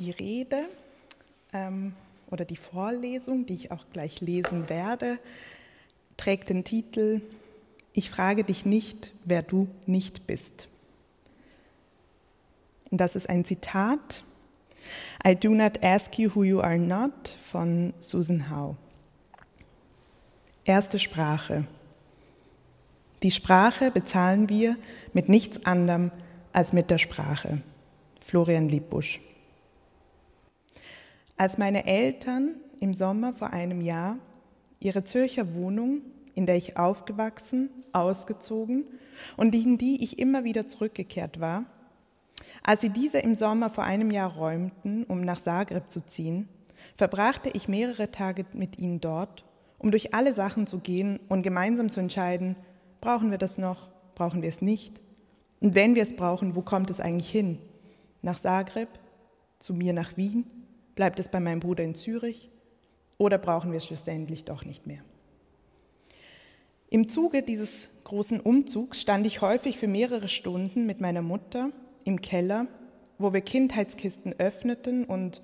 die Rede ähm, oder die Vorlesung, die ich auch gleich lesen werde, trägt den Titel Ich frage dich nicht, wer du nicht bist. Und das ist ein Zitat. I do not ask you who you are not von Susan Howe. Erste Sprache. Die Sprache bezahlen wir mit nichts anderem als mit der Sprache. Florian Liebbusch. Als meine Eltern im Sommer vor einem Jahr ihre Zürcher Wohnung, in der ich aufgewachsen, ausgezogen und in die ich immer wieder zurückgekehrt war, als sie diese im Sommer vor einem Jahr räumten, um nach Zagreb zu ziehen, verbrachte ich mehrere Tage mit ihnen dort, um durch alle Sachen zu gehen und gemeinsam zu entscheiden, brauchen wir das noch, brauchen wir es nicht? Und wenn wir es brauchen, wo kommt es eigentlich hin? Nach Zagreb? Zu mir nach Wien? Bleibt es bei meinem Bruder in Zürich? Oder brauchen wir es schlussendlich doch nicht mehr? Im Zuge dieses großen Umzugs stand ich häufig für mehrere Stunden mit meiner Mutter im Keller, wo wir Kindheitskisten öffneten und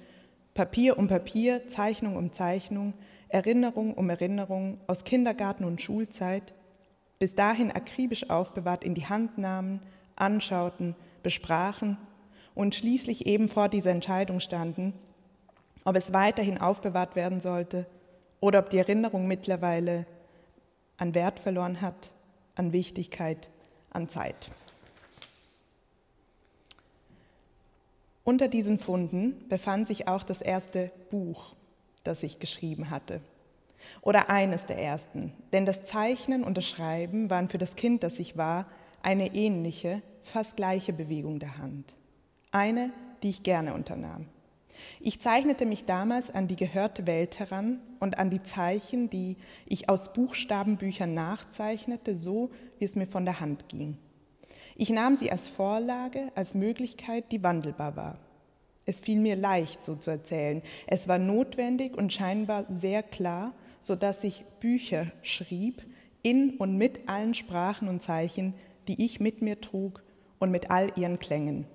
Papier um Papier, Zeichnung um Zeichnung, Erinnerung um Erinnerung aus Kindergarten und Schulzeit, bis dahin akribisch aufbewahrt in die Hand nahmen, anschauten, besprachen und schließlich eben vor dieser Entscheidung standen, ob es weiterhin aufbewahrt werden sollte oder ob die Erinnerung mittlerweile an Wert verloren hat, an Wichtigkeit, an Zeit. Unter diesen Funden befand sich auch das erste Buch, das ich geschrieben hatte. Oder eines der ersten, denn das Zeichnen und das Schreiben waren für das Kind, das ich war, eine ähnliche, fast gleiche Bewegung der Hand. Eine, die ich gerne unternahm. Ich zeichnete mich damals an die gehörte Welt heran und an die Zeichen, die ich aus Buchstabenbüchern nachzeichnete, so wie es mir von der Hand ging. Ich nahm sie als Vorlage, als Möglichkeit, die wandelbar war. Es fiel mir leicht, so zu erzählen. Es war notwendig und scheinbar sehr klar, so dass ich Bücher schrieb, in und mit allen Sprachen und Zeichen, die ich mit mir trug und mit all ihren Klängen.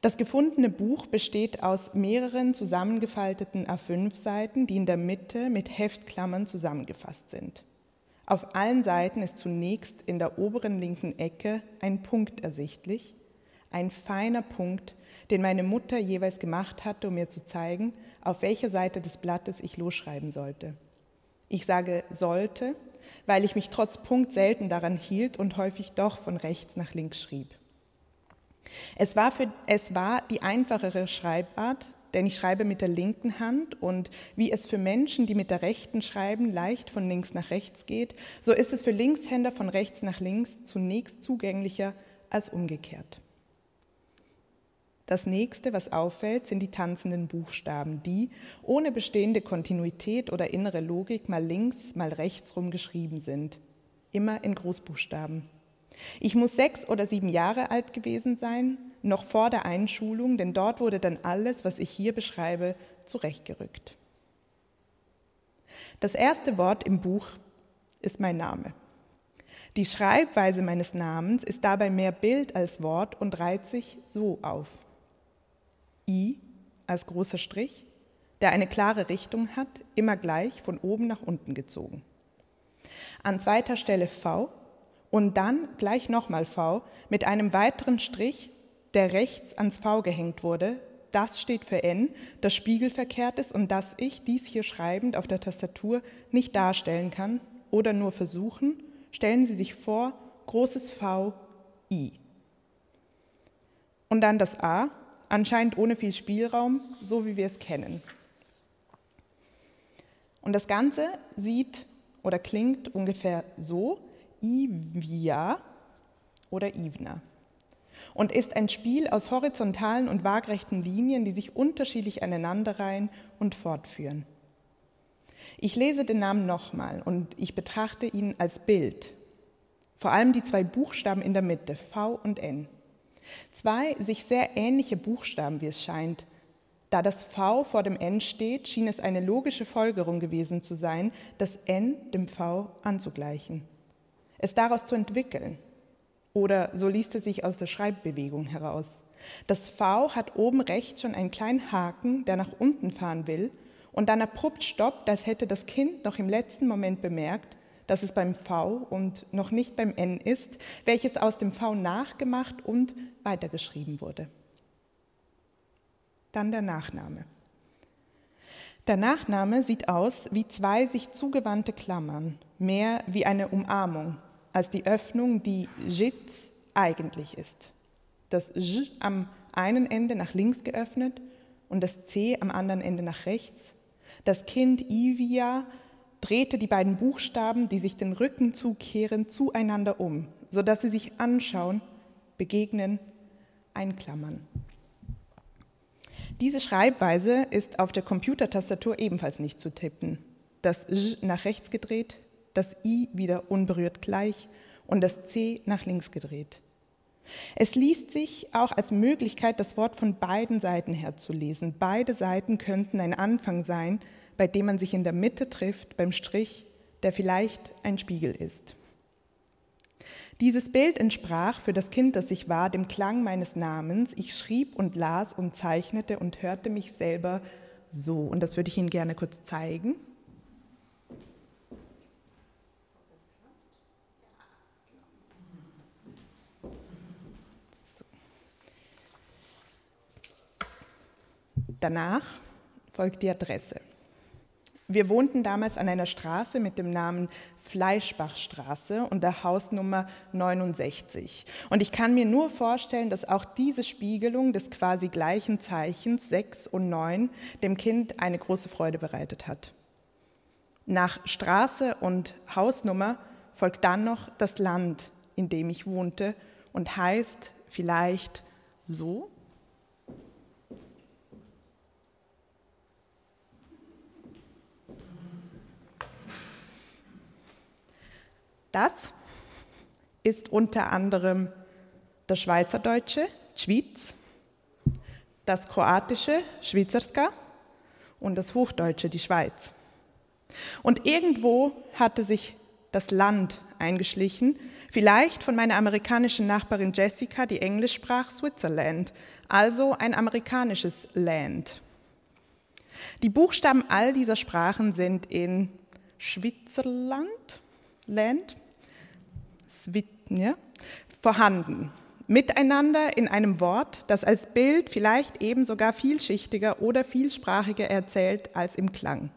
Das gefundene Buch besteht aus mehreren zusammengefalteten A5-Seiten, die in der Mitte mit Heftklammern zusammengefasst sind. Auf allen Seiten ist zunächst in der oberen linken Ecke ein Punkt ersichtlich, ein feiner Punkt, den meine Mutter jeweils gemacht hatte, um mir zu zeigen, auf welcher Seite des Blattes ich losschreiben sollte. Ich sage sollte, weil ich mich trotz Punkt selten daran hielt und häufig doch von rechts nach links schrieb. Es war, für, es war die einfachere Schreibart, denn ich schreibe mit der linken Hand und wie es für Menschen, die mit der rechten schreiben, leicht von links nach rechts geht, so ist es für Linkshänder von rechts nach links zunächst zugänglicher als umgekehrt. Das nächste, was auffällt, sind die tanzenden Buchstaben, die ohne bestehende Kontinuität oder innere Logik mal links, mal rechts rum geschrieben sind. Immer in Großbuchstaben. Ich muss sechs oder sieben Jahre alt gewesen sein, noch vor der Einschulung, denn dort wurde dann alles, was ich hier beschreibe, zurechtgerückt. Das erste Wort im Buch ist mein Name. Die Schreibweise meines Namens ist dabei mehr Bild als Wort und reiht sich so auf. I als großer Strich, der eine klare Richtung hat, immer gleich von oben nach unten gezogen. An zweiter Stelle V und dann gleich nochmal V mit einem weiteren Strich, der rechts ans V gehängt wurde. Das steht für N, das spiegelverkehrt ist und das ich, dies hier schreibend auf der Tastatur, nicht darstellen kann oder nur versuchen. Stellen Sie sich vor, großes V, I. Und dann das A, anscheinend ohne viel Spielraum, so wie wir es kennen. Und das Ganze sieht oder klingt ungefähr so, Ivia oder Ivna und ist ein Spiel aus horizontalen und waagrechten Linien, die sich unterschiedlich aneinanderreihen und fortführen. Ich lese den Namen nochmal und ich betrachte ihn als Bild. Vor allem die zwei Buchstaben in der Mitte, V und N. Zwei sich sehr ähnliche Buchstaben, wie es scheint. Da das V vor dem N steht, schien es eine logische Folgerung gewesen zu sein, das N dem V anzugleichen, es daraus zu entwickeln. Oder so liest es sich aus der Schreibbewegung heraus. Das V hat oben rechts schon einen kleinen Haken, der nach unten fahren will und dann abrupt stoppt, als hätte das Kind noch im letzten Moment bemerkt, dass es beim V und noch nicht beim N ist, welches aus dem V nachgemacht und weitergeschrieben wurde. Dann der Nachname. Der Nachname sieht aus wie zwei sich zugewandte Klammern, mehr wie eine Umarmung als die Öffnung, die Jit eigentlich ist. Das J am einen Ende nach links geöffnet und das C am anderen Ende nach rechts. Das Kind Ivia drehte die beiden Buchstaben, die sich den Rücken zukehren, zueinander um, sodass sie sich anschauen, begegnen, einklammern. Diese Schreibweise ist auf der Computertastatur ebenfalls nicht zu tippen. Das J nach rechts gedreht, das I wieder unberührt gleich und das C nach links gedreht. Es liest sich auch als Möglichkeit, das Wort von beiden Seiten her zu lesen. Beide Seiten könnten ein Anfang sein, bei dem man sich in der Mitte trifft, beim Strich, der vielleicht ein Spiegel ist. Dieses Bild entsprach für das Kind, das ich war, dem Klang meines Namens. Ich schrieb und las und zeichnete und hörte mich selber so. Und das würde ich Ihnen gerne kurz zeigen. Danach folgt die Adresse. Wir wohnten damals an einer Straße mit dem Namen Fleischbachstraße und der Hausnummer 69. Und ich kann mir nur vorstellen, dass auch diese Spiegelung des quasi gleichen Zeichens 6 und 9 dem Kind eine große Freude bereitet hat. Nach Straße und Hausnummer folgt dann noch das Land, in dem ich wohnte und heißt vielleicht so Das ist unter anderem das Schweizerdeutsche, Schwyz, das Kroatische, Schweizerska und das Hochdeutsche, die Schweiz. Und irgendwo hatte sich das Land eingeschlichen, vielleicht von meiner amerikanischen Nachbarin Jessica, die Englisch sprach, Switzerland, also ein amerikanisches Land. Die Buchstaben all dieser Sprachen sind in Schwitzerland, Land, Svitnje, vorhanden. Miteinander in einem Wort, das als Bild vielleicht eben sogar vielschichtiger oder vielsprachiger erzählt als im Klang.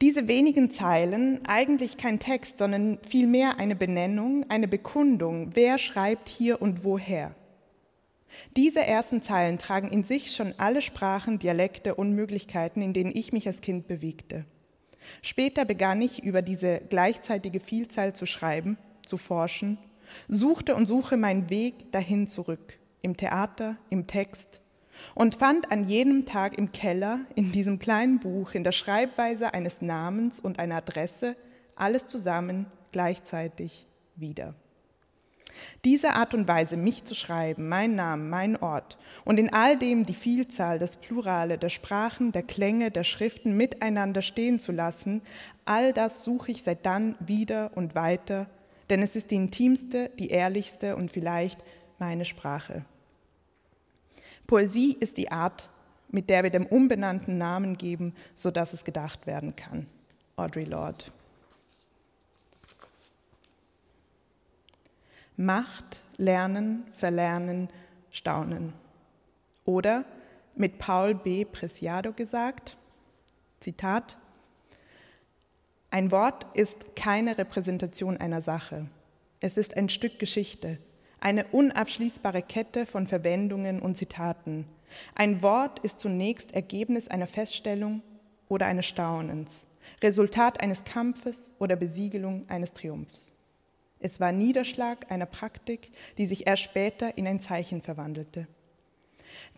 Diese wenigen Zeilen, eigentlich kein Text, sondern vielmehr eine Benennung, eine Bekundung, wer schreibt hier und woher. Diese ersten Zeilen tragen in sich schon alle Sprachen, Dialekte und Möglichkeiten, in denen ich mich als Kind bewegte. Später begann ich über diese gleichzeitige Vielzahl zu schreiben, zu forschen, suchte und suche meinen Weg dahin zurück, im Theater, im Text, und fand an jedem Tag im Keller, in diesem kleinen Buch, in der Schreibweise eines Namens und einer Adresse, alles zusammen gleichzeitig wieder. Diese Art und Weise, mich zu schreiben, mein Name, mein Ort und in all dem die Vielzahl, das Plurale der Sprachen, der Klänge, der Schriften miteinander stehen zu lassen, all das suche ich seit dann wieder und weiter, denn es ist die intimste, die ehrlichste und vielleicht meine Sprache. Poesie ist die Art, mit der wir dem Unbenannten Namen geben, sodass es gedacht werden kann. Audre Lorde. Macht, Lernen, Verlernen, Staunen. Oder mit Paul B. Preciado gesagt, Zitat, ein Wort ist keine Repräsentation einer Sache. Es ist ein Stück Geschichte, eine unabschließbare Kette von Verwendungen und Zitaten. Ein Wort ist zunächst Ergebnis einer Feststellung oder eines Staunens, Resultat eines Kampfes oder Besiegelung eines Triumphs. Es war Niederschlag einer Praktik, die sich erst später in ein Zeichen verwandelte.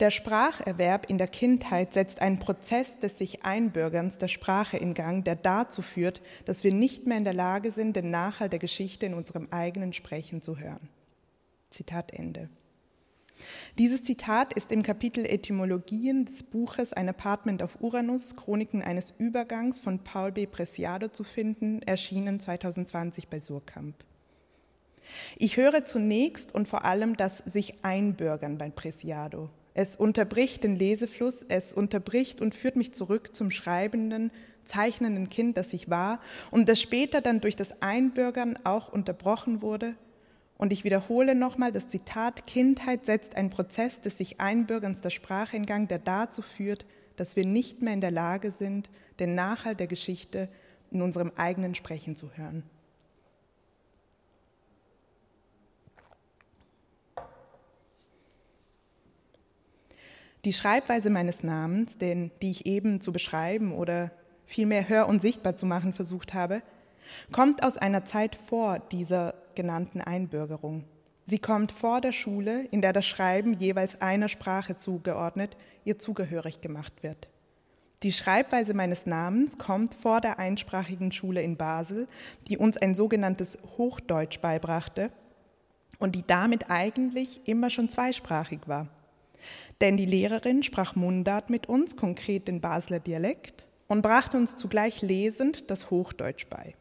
Der Spracherwerb in der Kindheit setzt einen Prozess des sich Einbürgerns der Sprache in Gang, der dazu führt, dass wir nicht mehr in der Lage sind, den Nachhall der Geschichte in unserem eigenen Sprechen zu hören. Zitat Ende. Dieses Zitat ist im Kapitel Etymologien des Buches Ein Apartment auf Uranus, Chroniken eines Übergangs von Paul B. Preciado zu finden, erschienen 2020 bei Surkamp. Ich höre zunächst und vor allem das sich einbürgern beim Presiado. Es unterbricht den Lesefluss, es unterbricht und führt mich zurück zum schreibenden, zeichnenden Kind, das ich war und das später dann durch das Einbürgern auch unterbrochen wurde. Und ich wiederhole nochmal das Zitat, Kindheit setzt einen Prozess des sich Einbürgerns der Sprache in Gang, der dazu führt, dass wir nicht mehr in der Lage sind, den Nachhalt der Geschichte in unserem eigenen Sprechen zu hören. Die Schreibweise meines Namens, den, die ich eben zu beschreiben oder vielmehr hör- und sichtbar zu machen versucht habe, kommt aus einer Zeit vor dieser genannten Einbürgerung. Sie kommt vor der Schule, in der das Schreiben jeweils einer Sprache zugeordnet, ihr zugehörig gemacht wird. Die Schreibweise meines Namens kommt vor der einsprachigen Schule in Basel, die uns ein sogenanntes Hochdeutsch beibrachte und die damit eigentlich immer schon zweisprachig war. Denn die Lehrerin sprach Mundart mit uns, konkret den Basler Dialekt, und brachte uns zugleich lesend das Hochdeutsch bei.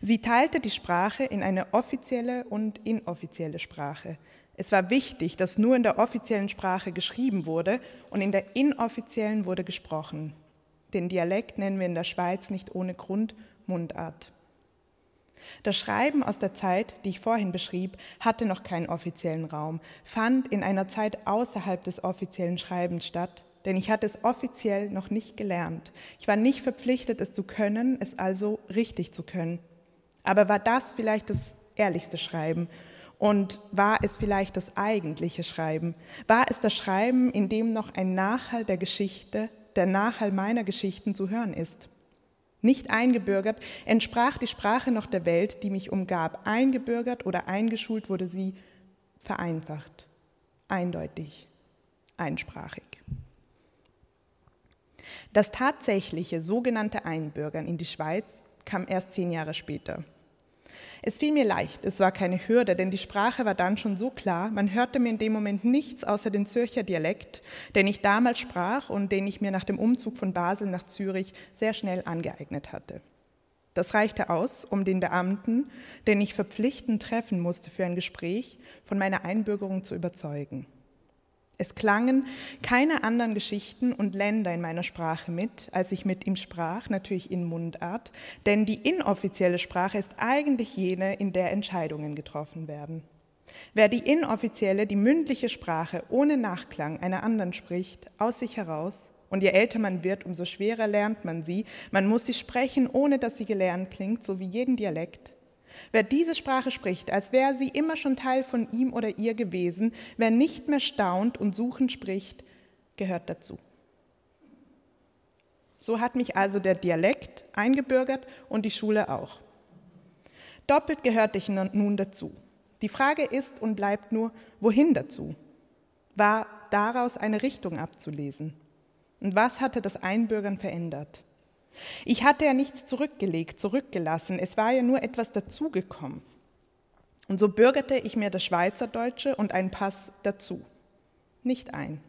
Sie teilte die Sprache in eine offizielle und inoffizielle Sprache. Es war wichtig, dass nur in der offiziellen Sprache geschrieben wurde und in der inoffiziellen wurde gesprochen. Den Dialekt nennen wir in der Schweiz nicht ohne Grund Mundart. Das Schreiben aus der Zeit, die ich vorhin beschrieb, hatte noch keinen offiziellen Raum, fand in einer Zeit außerhalb des offiziellen Schreibens statt, denn ich hatte es offiziell noch nicht gelernt. Ich war nicht verpflichtet, es zu können, es also richtig zu können. Aber war das vielleicht das ehrlichste Schreiben? Und war es vielleicht das eigentliche Schreiben? War es das Schreiben, in dem noch ein Nachhall der Geschichte, der Nachhall meiner Geschichten zu hören ist? Nicht eingebürgert, entsprach die Sprache noch der Welt, die mich umgab. Eingebürgert oder eingeschult wurde sie vereinfacht, eindeutig, einsprachig. Das tatsächliche sogenannte Einbürgern in die Schweiz kam erst zehn Jahre später. Es fiel mir leicht, es war keine Hürde, denn die Sprache war dann schon so klar, man hörte mir in dem Moment nichts außer den Zürcher Dialekt, den ich damals sprach und den ich mir nach dem Umzug von Basel nach Zürich sehr schnell angeeignet hatte. Das reichte aus, um den Beamten, den ich verpflichtend treffen musste für ein Gespräch, von meiner Einbürgerung zu überzeugen. Es klangen keine anderen Geschichten und Länder in meiner Sprache mit, als ich mit ihm sprach, natürlich in Mundart, denn die inoffizielle Sprache ist eigentlich jene, in der Entscheidungen getroffen werden. Wer die inoffizielle, die mündliche Sprache ohne Nachklang einer anderen spricht, aus sich heraus, und je älter man wird, umso schwerer lernt man sie, man muss sie sprechen, ohne dass sie gelernt klingt, so wie jeden Dialekt, Wer diese Sprache spricht, als wäre sie immer schon Teil von ihm oder ihr gewesen, wer nicht mehr staunt und suchend spricht, gehört dazu. So hat mich also der Dialekt eingebürgert und die Schule auch. Doppelt gehörte ich nun dazu. Die Frage ist und bleibt nur, wohin dazu? War daraus eine Richtung abzulesen? Und was hatte das Einbürgern verändert? Ich hatte ja nichts zurückgelegt, zurückgelassen, es war ja nur etwas dazugekommen. Und so bürgerte ich mir das Schweizerdeutsche und einen Pass dazu. Nicht ein.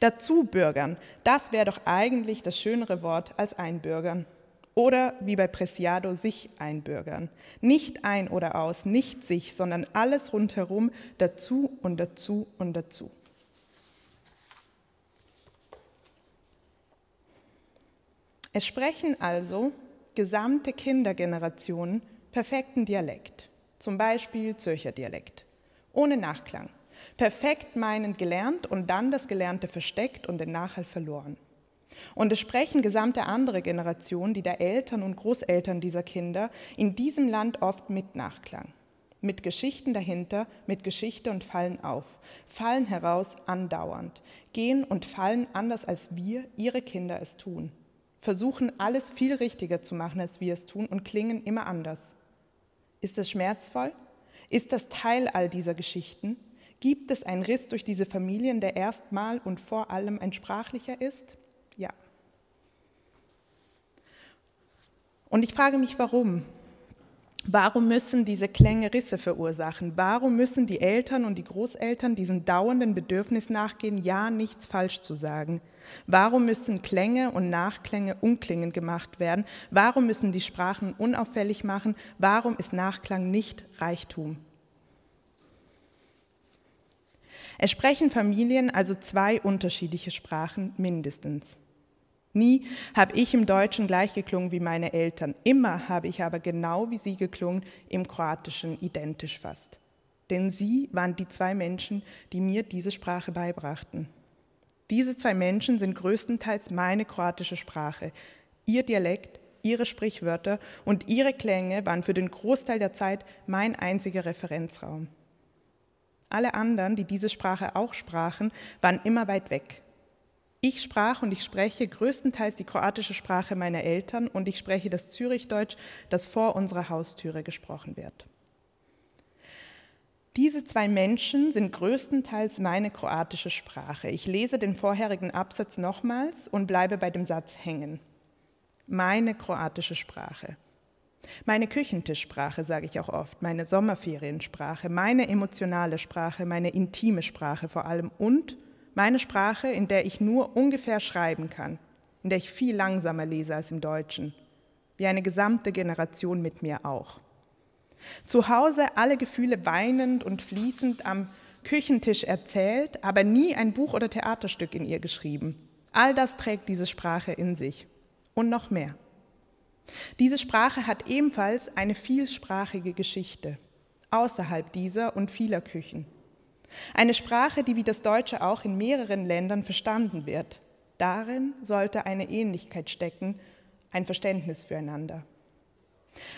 Dazu bürgern, das wäre doch eigentlich das schönere Wort als einbürgern. Oder wie bei Preciado, sich einbürgern. Nicht ein oder aus, nicht sich, sondern alles rundherum dazu und dazu und dazu. Es sprechen also gesamte Kindergenerationen perfekten Dialekt, zum Beispiel Zürcher Dialekt, ohne Nachklang. Perfekt meinend gelernt und dann das Gelernte versteckt und den Nachhall verloren. Und es sprechen gesamte andere Generationen, die der Eltern und Großeltern dieser Kinder in diesem Land oft mit Nachklang. Mit Geschichten dahinter, mit Geschichte und fallen auf, fallen heraus andauernd, gehen und fallen anders als wir, ihre Kinder, es tun versuchen alles viel richtiger zu machen, als wir es tun und klingen immer anders. Ist das schmerzvoll? Ist das Teil all dieser Geschichten? Gibt es einen Riss durch diese Familien, der erstmal und vor allem ein sprachlicher ist? Ja. Und ich frage mich, warum? Warum müssen diese Klänge Risse verursachen? Warum müssen die Eltern und die Großeltern diesem dauernden Bedürfnis nachgehen, ja nichts falsch zu sagen? Warum müssen Klänge und Nachklänge unklingend gemacht werden? Warum müssen die Sprachen unauffällig machen? Warum ist Nachklang nicht Reichtum? Es sprechen Familien also zwei unterschiedliche Sprachen mindestens. Nie habe ich im Deutschen gleich geklungen wie meine Eltern. Immer habe ich aber genau wie sie geklungen, im Kroatischen identisch fast. Denn sie waren die zwei Menschen, die mir diese Sprache beibrachten. Diese zwei Menschen sind größtenteils meine kroatische Sprache. Ihr Dialekt, ihre Sprichwörter und ihre Klänge waren für den Großteil der Zeit mein einziger Referenzraum. Alle anderen, die diese Sprache auch sprachen, waren immer weit weg. Ich sprach und ich spreche größtenteils die kroatische Sprache meiner Eltern und ich spreche das Zürichdeutsch, das vor unserer Haustüre gesprochen wird. Diese zwei Menschen sind größtenteils meine kroatische Sprache. Ich lese den vorherigen Absatz nochmals und bleibe bei dem Satz hängen. Meine kroatische Sprache. Meine Küchentischsprache sage ich auch oft, meine Sommerferiensprache, meine emotionale Sprache, meine intime Sprache vor allem und meine Sprache, in der ich nur ungefähr schreiben kann, in der ich viel langsamer lese als im Deutschen, wie eine gesamte Generation mit mir auch. Zu Hause alle Gefühle weinend und fließend am Küchentisch erzählt, aber nie ein Buch oder Theaterstück in ihr geschrieben. All das trägt diese Sprache in sich und noch mehr. Diese Sprache hat ebenfalls eine vielsprachige Geschichte außerhalb dieser und vieler Küchen. Eine Sprache, die wie das Deutsche auch in mehreren Ländern verstanden wird. Darin sollte eine Ähnlichkeit stecken, ein Verständnis füreinander.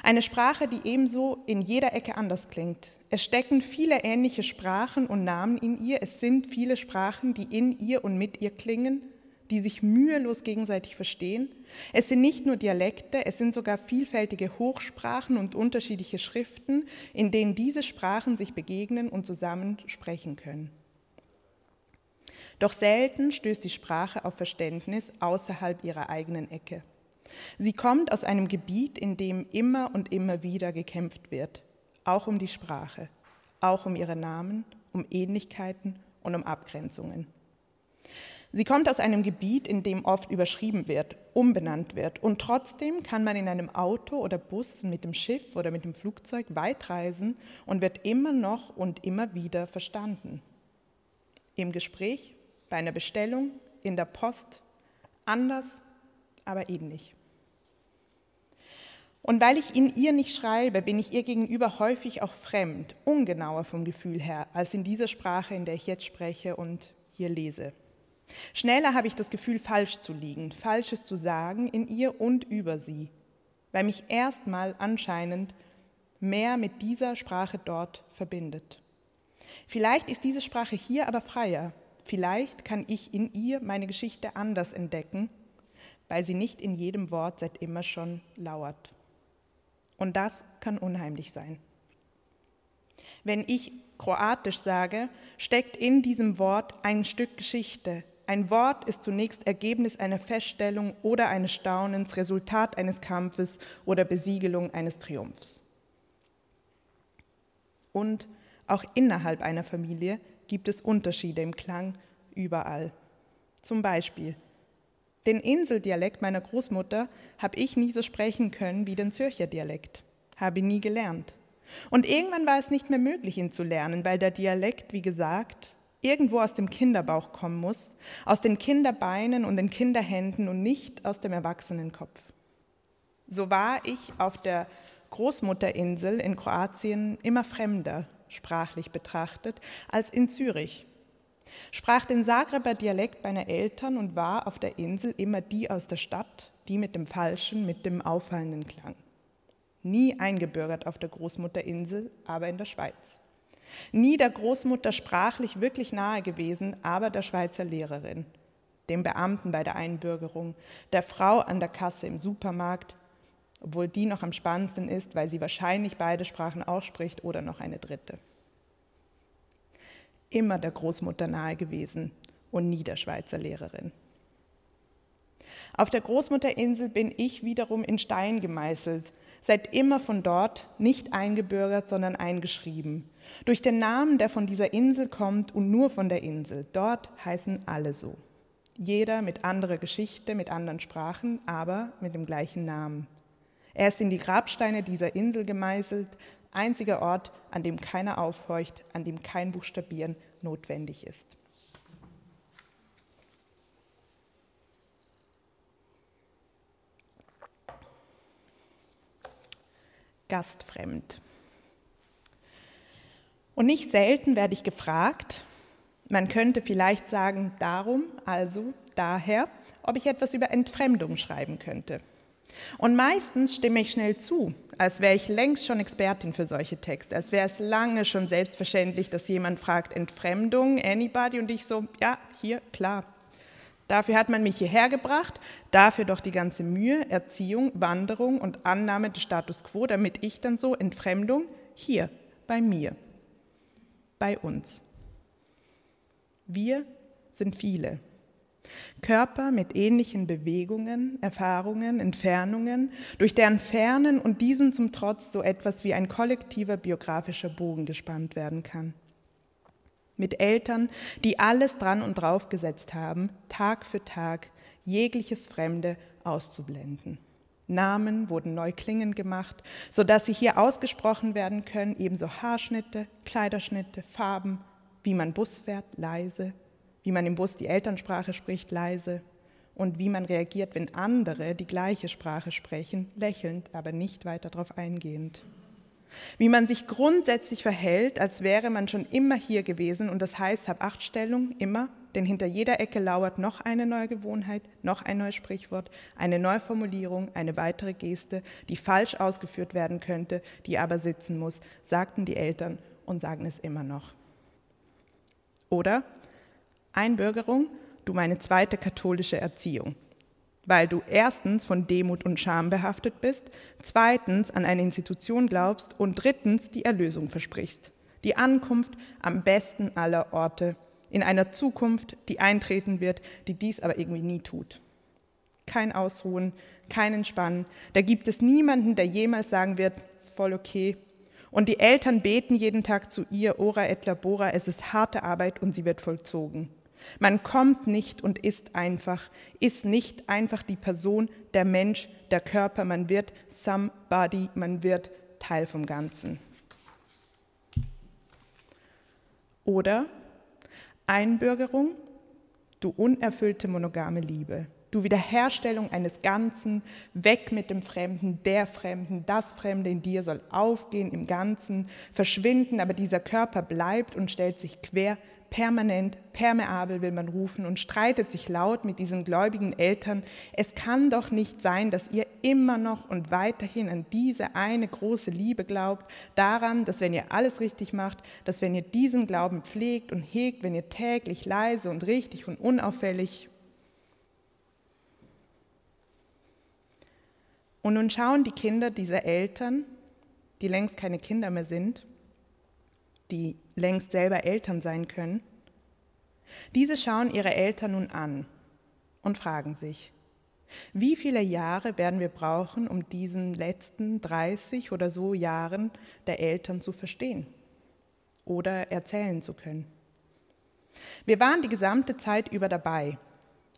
Eine Sprache, die ebenso in jeder Ecke anders klingt. Es stecken viele ähnliche Sprachen und Namen in ihr. Es sind viele Sprachen, die in ihr und mit ihr klingen die sich mühelos gegenseitig verstehen. Es sind nicht nur Dialekte, es sind sogar vielfältige Hochsprachen und unterschiedliche Schriften, in denen diese Sprachen sich begegnen und zusammen sprechen können. Doch selten stößt die Sprache auf Verständnis außerhalb ihrer eigenen Ecke. Sie kommt aus einem Gebiet, in dem immer und immer wieder gekämpft wird, auch um die Sprache, auch um ihre Namen, um Ähnlichkeiten und um Abgrenzungen. Sie kommt aus einem Gebiet, in dem oft überschrieben wird, umbenannt wird. Und trotzdem kann man in einem Auto oder Bus, mit dem Schiff oder mit dem Flugzeug weit reisen und wird immer noch und immer wieder verstanden. Im Gespräch, bei einer Bestellung, in der Post, anders, aber ähnlich. Und weil ich in ihr nicht schreibe, bin ich ihr gegenüber häufig auch fremd, ungenauer vom Gefühl her, als in dieser Sprache, in der ich jetzt spreche und hier lese. Schneller habe ich das Gefühl, falsch zu liegen, Falsches zu sagen in ihr und über sie, weil mich erstmal anscheinend mehr mit dieser Sprache dort verbindet. Vielleicht ist diese Sprache hier aber freier. Vielleicht kann ich in ihr meine Geschichte anders entdecken, weil sie nicht in jedem Wort seit immer schon lauert. Und das kann unheimlich sein. Wenn ich Kroatisch sage, steckt in diesem Wort ein Stück Geschichte, ein Wort ist zunächst Ergebnis einer Feststellung oder eines Staunens, Resultat eines Kampfes oder Besiegelung eines Triumphs. Und auch innerhalb einer Familie gibt es Unterschiede im Klang überall. Zum Beispiel, den Inseldialekt meiner Großmutter habe ich nie so sprechen können wie den Zürcher Dialekt, habe nie gelernt. Und irgendwann war es nicht mehr möglich, ihn zu lernen, weil der Dialekt, wie gesagt, irgendwo aus dem Kinderbauch kommen muss, aus den Kinderbeinen und den Kinderhänden und nicht aus dem Erwachsenenkopf. So war ich auf der Großmutterinsel in Kroatien immer fremder, sprachlich betrachtet, als in Zürich. Sprach den Zagreber Dialekt meiner Eltern und war auf der Insel immer die aus der Stadt, die mit dem falschen, mit dem auffallenden Klang. Nie eingebürgert auf der Großmutterinsel, aber in der Schweiz. Nie der Großmutter sprachlich wirklich nahe gewesen, aber der Schweizer Lehrerin, dem Beamten bei der Einbürgerung, der Frau an der Kasse im Supermarkt, obwohl die noch am spannendsten ist, weil sie wahrscheinlich beide Sprachen ausspricht oder noch eine dritte. Immer der Großmutter nahe gewesen und nie der Schweizer Lehrerin. Auf der Großmutterinsel bin ich wiederum in Stein gemeißelt, seit immer von dort nicht eingebürgert, sondern eingeschrieben. Durch den Namen, der von dieser Insel kommt und nur von der Insel. Dort heißen alle so. Jeder mit anderer Geschichte, mit anderen Sprachen, aber mit dem gleichen Namen. Er ist in die Grabsteine dieser Insel gemeißelt, einziger Ort, an dem keiner aufhorcht, an dem kein Buchstabieren notwendig ist. Gastfremd. Und nicht selten werde ich gefragt, man könnte vielleicht sagen darum, also daher, ob ich etwas über Entfremdung schreiben könnte. Und meistens stimme ich schnell zu, als wäre ich längst schon Expertin für solche Texte, als wäre es lange schon selbstverständlich, dass jemand fragt, Entfremdung, anybody, und ich so, ja, hier, klar. Dafür hat man mich hierher gebracht, dafür doch die ganze Mühe, Erziehung, Wanderung und Annahme des Status quo, damit ich dann so Entfremdung hier, bei mir, bei uns. Wir sind viele. Körper mit ähnlichen Bewegungen, Erfahrungen, Entfernungen, durch deren Fernen und diesen zum Trotz so etwas wie ein kollektiver biografischer Bogen gespannt werden kann. Mit Eltern, die alles dran und drauf gesetzt haben, Tag für Tag jegliches Fremde auszublenden. Namen wurden neu klingend gemacht, sodass sie hier ausgesprochen werden können, ebenso Haarschnitte, Kleiderschnitte, Farben, wie man Bus fährt, leise, wie man im Bus die Elternsprache spricht, leise und wie man reagiert, wenn andere die gleiche Sprache sprechen, lächelnd, aber nicht weiter darauf eingehend. Wie man sich grundsätzlich verhält, als wäre man schon immer hier gewesen und das heißt, hab Achtstellung, immer, denn hinter jeder Ecke lauert noch eine neue Gewohnheit, noch ein neues Sprichwort, eine neue Formulierung, eine weitere Geste, die falsch ausgeführt werden könnte, die aber sitzen muss, sagten die Eltern und sagen es immer noch. Oder Einbürgerung, du meine zweite katholische Erziehung, weil du erstens von Demut und Scham behaftet bist, zweitens an eine Institution glaubst und drittens die Erlösung versprichst. Die Ankunft am besten aller Orte in einer Zukunft, die eintreten wird, die dies aber irgendwie nie tut. Kein Ausruhen, kein Entspannen. Da gibt es niemanden, der jemals sagen wird, ist voll okay, und die Eltern beten jeden Tag zu ihr, Ora et labora, es ist harte Arbeit und sie wird vollzogen. Man kommt nicht und ist einfach, ist nicht einfach die Person, der Mensch, der Körper, man wird somebody, man wird Teil vom Ganzen. Oder Einbürgerung, du unerfüllte monogame Liebe du Wiederherstellung eines Ganzen, weg mit dem Fremden, der Fremden, das Fremde in dir soll aufgehen im Ganzen, verschwinden, aber dieser Körper bleibt und stellt sich quer, permanent, permeabel will man rufen und streitet sich laut mit diesen gläubigen Eltern. Es kann doch nicht sein, dass ihr immer noch und weiterhin an diese eine große Liebe glaubt, daran, dass wenn ihr alles richtig macht, dass wenn ihr diesen Glauben pflegt und hegt, wenn ihr täglich leise und richtig und unauffällig Und nun schauen die Kinder dieser Eltern, die längst keine Kinder mehr sind, die längst selber Eltern sein können, diese schauen ihre Eltern nun an und fragen sich, wie viele Jahre werden wir brauchen, um diesen letzten 30 oder so Jahren der Eltern zu verstehen oder erzählen zu können? Wir waren die gesamte Zeit über dabei,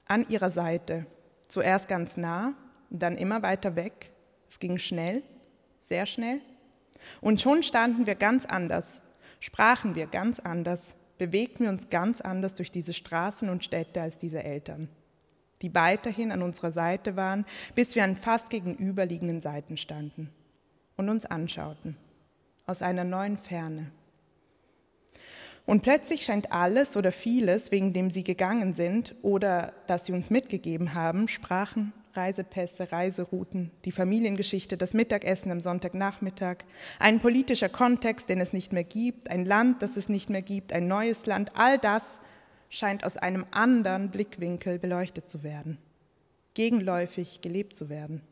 an ihrer Seite, zuerst ganz nah dann immer weiter weg. Es ging schnell, sehr schnell. Und schon standen wir ganz anders, sprachen wir ganz anders, bewegten wir uns ganz anders durch diese Straßen und Städte als diese Eltern, die weiterhin an unserer Seite waren, bis wir an fast gegenüberliegenden Seiten standen und uns anschauten, aus einer neuen Ferne. Und plötzlich scheint alles oder vieles, wegen dem sie gegangen sind oder das sie uns mitgegeben haben, Sprachen, Reisepässe, Reiserouten, die Familiengeschichte, das Mittagessen am Sonntagnachmittag, ein politischer Kontext, den es nicht mehr gibt, ein Land, das es nicht mehr gibt, ein neues Land, all das scheint aus einem anderen Blickwinkel beleuchtet zu werden, gegenläufig gelebt zu werden.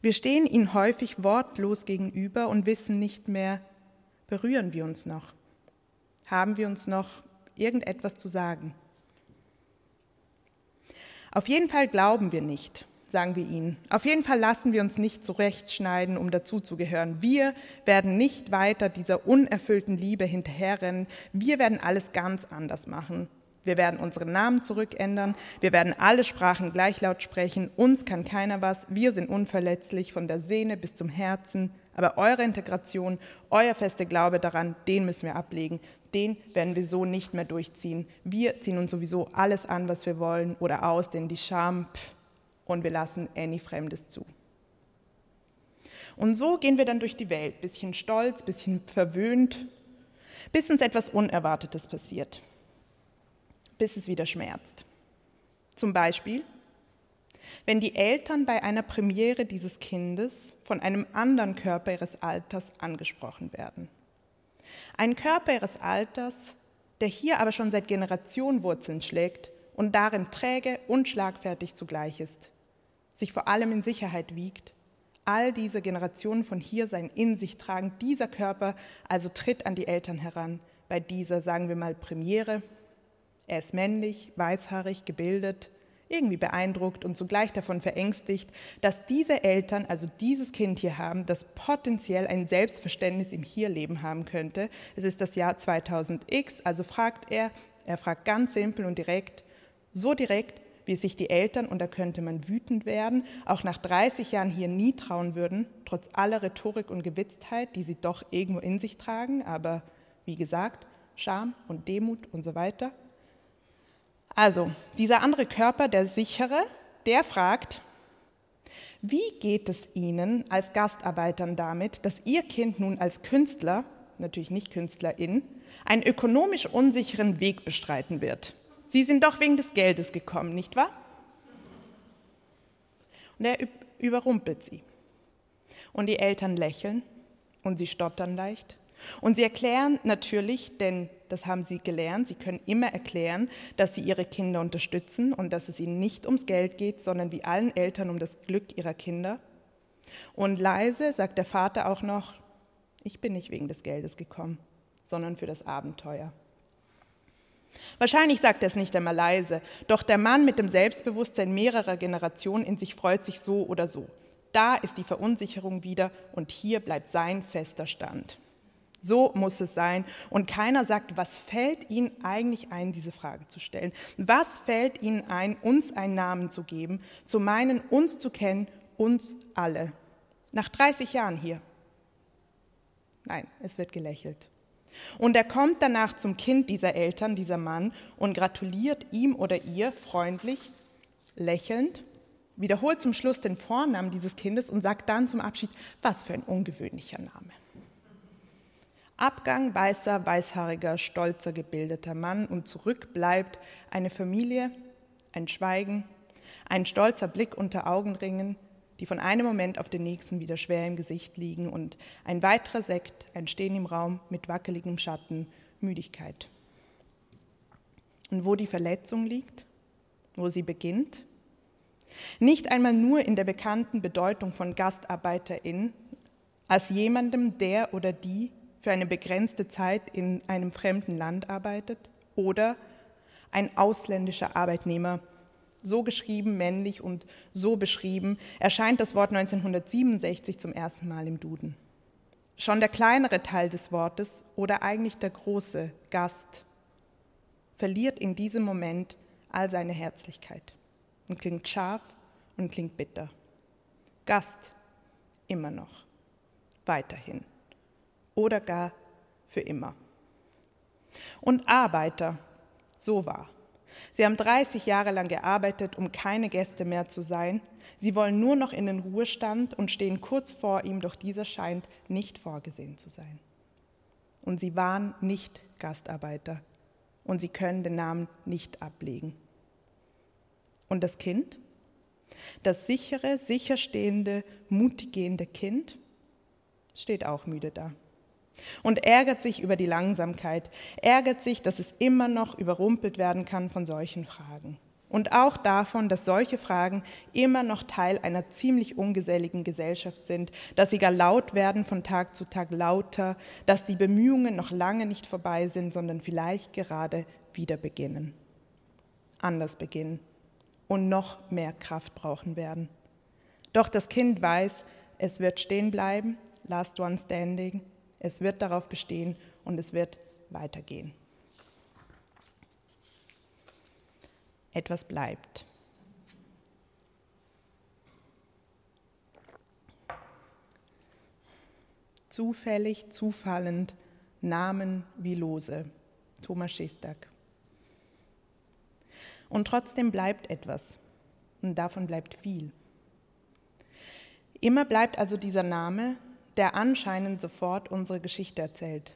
Wir stehen ihnen häufig wortlos gegenüber und wissen nicht mehr, berühren wir uns noch? Haben wir uns noch irgendetwas zu sagen? Auf jeden Fall glauben wir nicht, sagen wir ihnen. Auf jeden Fall lassen wir uns nicht zurechtschneiden, um dazuzugehören. Wir werden nicht weiter dieser unerfüllten Liebe hinterherrennen. Wir werden alles ganz anders machen. Wir werden unseren Namen zurückändern. Wir werden alle Sprachen gleich laut sprechen. Uns kann keiner was. Wir sind unverletzlich von der Sehne bis zum Herzen. Aber eure Integration, euer fester Glaube daran, den müssen wir ablegen. Den werden wir so nicht mehr durchziehen. Wir ziehen uns sowieso alles an, was wir wollen oder aus, denn die Scham, und wir lassen Annie Fremdes zu. Und so gehen wir dann durch die Welt, bisschen stolz, bisschen verwöhnt, bis uns etwas Unerwartetes passiert, bis es wieder schmerzt. Zum Beispiel, wenn die Eltern bei einer Premiere dieses Kindes von einem anderen Körper ihres Alters angesprochen werden. Ein Körper ihres Alters, der hier aber schon seit Generationen Wurzeln schlägt und darin träge und schlagfertig zugleich ist, sich vor allem in Sicherheit wiegt, all diese Generationen von hier sein in sich tragen, dieser Körper also tritt an die Eltern heran, bei dieser, sagen wir mal, Premiere. Er ist männlich, weißhaarig, gebildet, irgendwie beeindruckt und zugleich davon verängstigt, dass diese Eltern, also dieses Kind hier haben, das potenziell ein Selbstverständnis im Hierleben haben könnte. Es ist das Jahr 2000x, also fragt er, er fragt ganz simpel und direkt, so direkt, wie sich die Eltern, und da könnte man wütend werden, auch nach 30 Jahren hier nie trauen würden, trotz aller Rhetorik und Gewitztheit, die sie doch irgendwo in sich tragen, aber wie gesagt, Scham und Demut und so weiter. Also, dieser andere Körper, der sichere, der fragt, wie geht es Ihnen als Gastarbeitern damit, dass Ihr Kind nun als Künstler, natürlich nicht Künstlerin, einen ökonomisch unsicheren Weg bestreiten wird? Sie sind doch wegen des Geldes gekommen, nicht wahr? Und er überrumpelt sie. Und die Eltern lächeln und sie stottern leicht. Und sie erklären natürlich, denn das haben sie gelernt, sie können immer erklären, dass sie ihre Kinder unterstützen und dass es ihnen nicht ums Geld geht, sondern wie allen Eltern um das Glück ihrer Kinder. Und leise sagt der Vater auch noch, ich bin nicht wegen des Geldes gekommen, sondern für das Abenteuer. Wahrscheinlich sagt er es nicht einmal leise, doch der Mann mit dem Selbstbewusstsein mehrerer Generationen in sich freut sich so oder so. Da ist die Verunsicherung wieder und hier bleibt sein fester Stand. So muss es sein. Und keiner sagt, was fällt Ihnen eigentlich ein, diese Frage zu stellen? Was fällt Ihnen ein, uns einen Namen zu geben, zu meinen, uns zu kennen, uns alle? Nach 30 Jahren hier. Nein, es wird gelächelt. Und er kommt danach zum Kind dieser Eltern, dieser Mann, und gratuliert ihm oder ihr freundlich, lächelnd, wiederholt zum Schluss den Vornamen dieses Kindes und sagt dann zum Abschied, was für ein ungewöhnlicher Name. Abgang weißer, weißhaariger, stolzer, gebildeter Mann und zurück bleibt eine Familie, ein Schweigen, ein stolzer Blick unter Augenringen, die von einem Moment auf den nächsten wieder schwer im Gesicht liegen und ein weiterer Sekt, ein Stehen im Raum mit wackeligem Schatten, Müdigkeit. Und wo die Verletzung liegt, wo sie beginnt, nicht einmal nur in der bekannten Bedeutung von Gastarbeiterin, als jemandem, der oder die für eine begrenzte Zeit in einem fremden Land arbeitet oder ein ausländischer Arbeitnehmer, so geschrieben, männlich und so beschrieben, erscheint das Wort 1967 zum ersten Mal im Duden. Schon der kleinere Teil des Wortes oder eigentlich der große Gast verliert in diesem Moment all seine Herzlichkeit und klingt scharf und klingt bitter. Gast immer noch, weiterhin oder gar für immer. Und Arbeiter, so war. Sie haben 30 Jahre lang gearbeitet, um keine Gäste mehr zu sein. Sie wollen nur noch in den Ruhestand und stehen kurz vor ihm, doch dieser scheint nicht vorgesehen zu sein. Und sie waren nicht Gastarbeiter und sie können den Namen nicht ablegen. Und das Kind? Das sichere, sicherstehende, mutigehende Kind steht auch müde da und ärgert sich über die Langsamkeit, ärgert sich, dass es immer noch überrumpelt werden kann von solchen Fragen. Und auch davon, dass solche Fragen immer noch Teil einer ziemlich ungeselligen Gesellschaft sind, dass sie gar laut werden von Tag zu Tag lauter, dass die Bemühungen noch lange nicht vorbei sind, sondern vielleicht gerade wieder beginnen. Anders beginnen, und noch mehr Kraft brauchen werden. Doch das Kind weiß, es wird stehen bleiben, last one standing, es wird darauf bestehen und es wird weitergehen. Etwas bleibt. Zufällig, zufallend, Namen wie Lose. Thomas Schestak. Und trotzdem bleibt etwas. Und davon bleibt viel. Immer bleibt also dieser Name, der anscheinend sofort unsere Geschichte erzählt.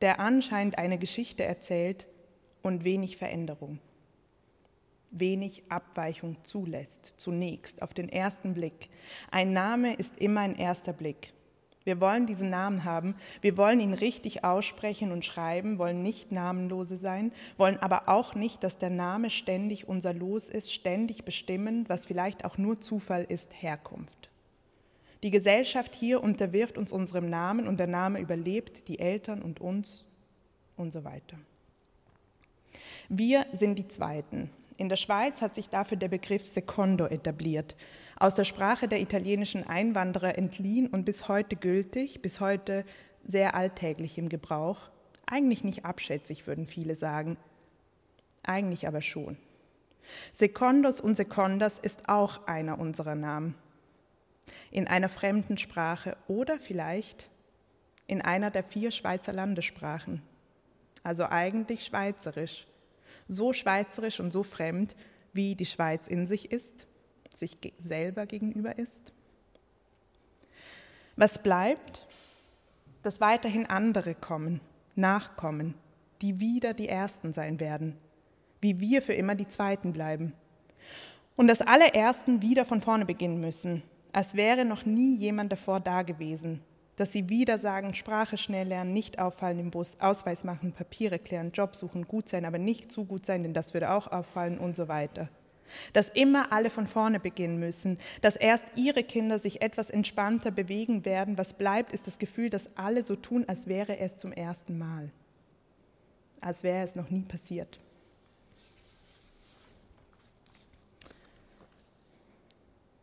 Der anscheinend eine Geschichte erzählt und wenig Veränderung. Wenig Abweichung zulässt, zunächst, auf den ersten Blick. Ein Name ist immer ein erster Blick. Wir wollen diesen Namen haben, wir wollen ihn richtig aussprechen und schreiben, wollen nicht Namenlose sein, wollen aber auch nicht, dass der Name ständig unser Los ist, ständig bestimmen, was vielleicht auch nur Zufall ist, Herkunft. Die Gesellschaft hier unterwirft uns unserem Namen und der Name überlebt die Eltern und uns und so weiter. Wir sind die Zweiten. In der Schweiz hat sich dafür der Begriff Secondo etabliert aus der Sprache der italienischen Einwanderer entliehen und bis heute gültig, bis heute sehr alltäglich im Gebrauch. Eigentlich nicht abschätzig, würden viele sagen. Eigentlich aber schon. Secondos und Secondas ist auch einer unserer Namen. In einer fremden Sprache oder vielleicht in einer der vier Schweizer Landessprachen. Also eigentlich schweizerisch. So schweizerisch und so fremd, wie die Schweiz in sich ist sich selber gegenüber ist? Was bleibt? Dass weiterhin andere kommen, nachkommen, die wieder die Ersten sein werden, wie wir für immer die Zweiten bleiben. Und dass alle Ersten wieder von vorne beginnen müssen, als wäre noch nie jemand davor da gewesen, dass sie wieder sagen, Sprache schnell lernen, nicht auffallen im Bus, Ausweis machen, Papiere klären, Job suchen, gut sein, aber nicht zu gut sein, denn das würde auch auffallen und so weiter dass immer alle von vorne beginnen müssen, dass erst ihre Kinder sich etwas entspannter bewegen werden. Was bleibt, ist das Gefühl, dass alle so tun, als wäre es zum ersten Mal, als wäre es noch nie passiert.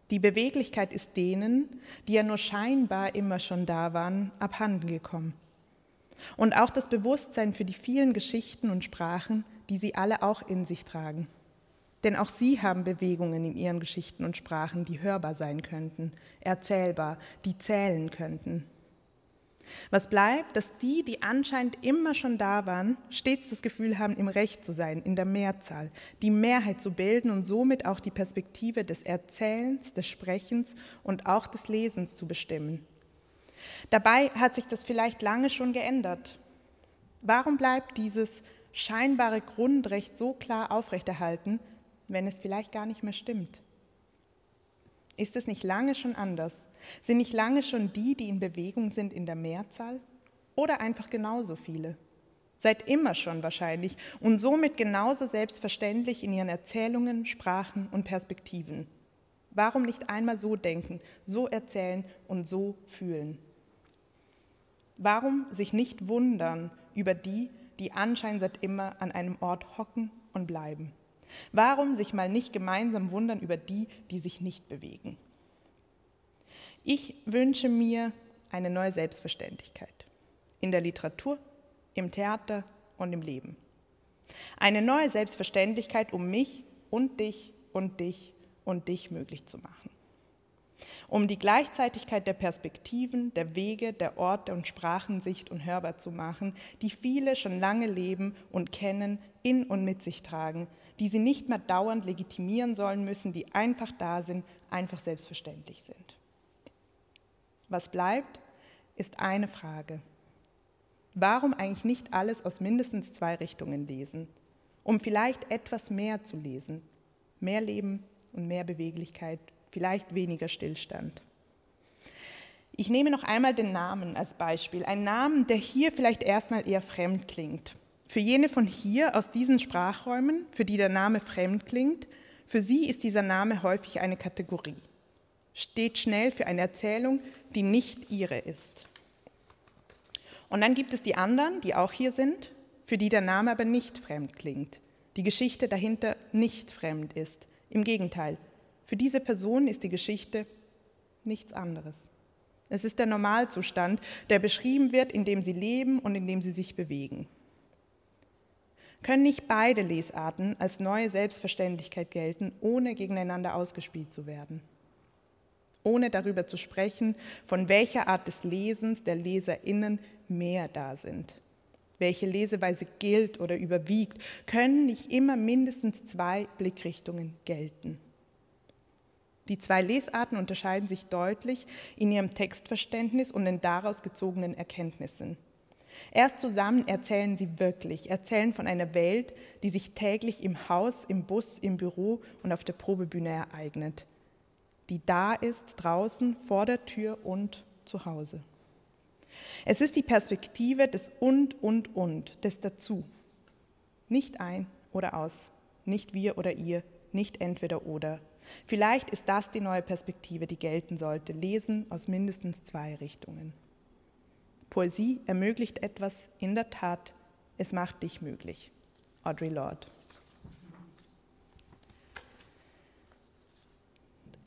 Die Beweglichkeit ist denen, die ja nur scheinbar immer schon da waren, abhanden gekommen. Und auch das Bewusstsein für die vielen Geschichten und Sprachen, die sie alle auch in sich tragen. Denn auch sie haben Bewegungen in ihren Geschichten und Sprachen, die hörbar sein könnten, erzählbar, die zählen könnten. Was bleibt, dass die, die anscheinend immer schon da waren, stets das Gefühl haben, im Recht zu sein, in der Mehrzahl, die Mehrheit zu bilden und somit auch die Perspektive des Erzählens, des Sprechens und auch des Lesens zu bestimmen. Dabei hat sich das vielleicht lange schon geändert. Warum bleibt dieses scheinbare Grundrecht so klar aufrechterhalten, wenn es vielleicht gar nicht mehr stimmt? Ist es nicht lange schon anders? Sind nicht lange schon die, die in Bewegung sind, in der Mehrzahl? Oder einfach genauso viele? Seit immer schon wahrscheinlich und somit genauso selbstverständlich in ihren Erzählungen, Sprachen und Perspektiven. Warum nicht einmal so denken, so erzählen und so fühlen? Warum sich nicht wundern über die, die anscheinend seit immer an einem Ort hocken und bleiben? Warum sich mal nicht gemeinsam wundern über die, die sich nicht bewegen? Ich wünsche mir eine neue Selbstverständlichkeit in der Literatur, im Theater und im Leben. Eine neue Selbstverständlichkeit, um mich und dich und dich und dich möglich zu machen um die Gleichzeitigkeit der Perspektiven, der Wege, der Orte und Sprachen sicht- und hörbar zu machen, die viele schon lange leben und kennen, in und mit sich tragen, die sie nicht mehr dauernd legitimieren sollen müssen, die einfach da sind, einfach selbstverständlich sind. Was bleibt, ist eine Frage. Warum eigentlich nicht alles aus mindestens zwei Richtungen lesen? Um vielleicht etwas mehr zu lesen, mehr Leben und mehr Beweglichkeit vielleicht weniger Stillstand. Ich nehme noch einmal den Namen als Beispiel. Ein Namen, der hier vielleicht erstmal eher fremd klingt. Für jene von hier aus diesen Sprachräumen, für die der Name fremd klingt, für sie ist dieser Name häufig eine Kategorie. Steht schnell für eine Erzählung, die nicht ihre ist. Und dann gibt es die anderen, die auch hier sind, für die der Name aber nicht fremd klingt, die Geschichte dahinter nicht fremd ist, Im Gegenteil, für diese Person ist die Geschichte nichts anderes. Es ist der Normalzustand, der beschrieben wird, in dem sie leben und in dem sie sich bewegen. Können nicht beide Lesarten als neue Selbstverständlichkeit gelten, ohne gegeneinander ausgespielt zu werden? Ohne darüber zu sprechen, von welcher Art des Lesens der LeserInnen mehr da sind? Welche Leseweise gilt oder überwiegt, können nicht immer mindestens zwei Blickrichtungen gelten. Die zwei Lesarten unterscheiden sich deutlich in ihrem Textverständnis und den daraus gezogenen Erkenntnissen. Erst zusammen erzählen sie wirklich, erzählen von einer Welt, die sich täglich im Haus, im Bus, im Büro und auf der Probebühne ereignet, die da ist, draußen, vor der Tür und zu Hause. Es ist die Perspektive des und, und, und, des Dazu. Nicht ein oder aus, nicht wir oder ihr, nicht entweder oder, Vielleicht ist das die neue Perspektive, die gelten sollte. Lesen aus mindestens zwei Richtungen. Poesie ermöglicht etwas, in der Tat, es macht dich möglich. Audre Lorde.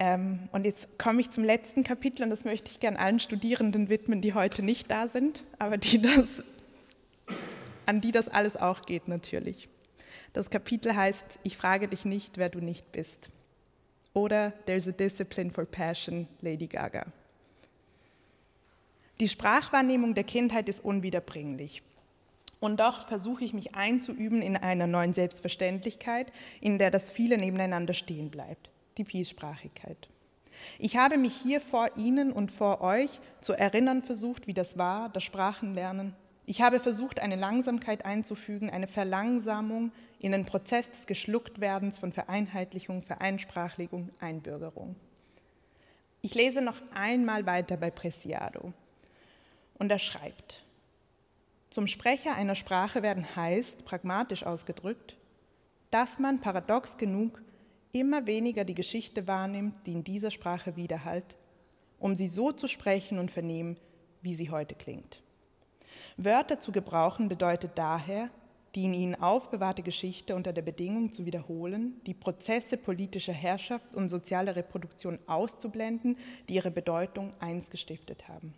Und jetzt komme ich zum letzten Kapitel und das möchte ich gern allen Studierenden widmen, die heute nicht da sind, aber die das, an die das alles auch geht natürlich. Das Kapitel heißt, ich frage dich nicht, wer du nicht bist oder There's a Discipline for Passion, Lady Gaga. Die Sprachwahrnehmung der Kindheit ist unwiederbringlich. Und doch versuche ich mich einzuüben in einer neuen Selbstverständlichkeit, in der das Viele nebeneinander stehen bleibt, die Vielsprachigkeit. Ich habe mich hier vor Ihnen und vor euch zu erinnern versucht, wie das war, das Sprachenlernen. Ich habe versucht, eine Langsamkeit einzufügen, eine Verlangsamung, in den Prozess des Geschlucktwerdens von Vereinheitlichung, Vereinsprachlegung, Einbürgerung. Ich lese noch einmal weiter bei Preciado. Und er schreibt, zum Sprecher einer Sprache werden heißt, pragmatisch ausgedrückt, dass man paradox genug immer weniger die Geschichte wahrnimmt, die in dieser Sprache widerhallt, um sie so zu sprechen und vernehmen, wie sie heute klingt. Wörter zu gebrauchen bedeutet daher, die in ihnen aufbewahrte Geschichte unter der Bedingung zu wiederholen, die Prozesse politischer Herrschaft und sozialer Reproduktion auszublenden, die ihre Bedeutung einst gestiftet haben.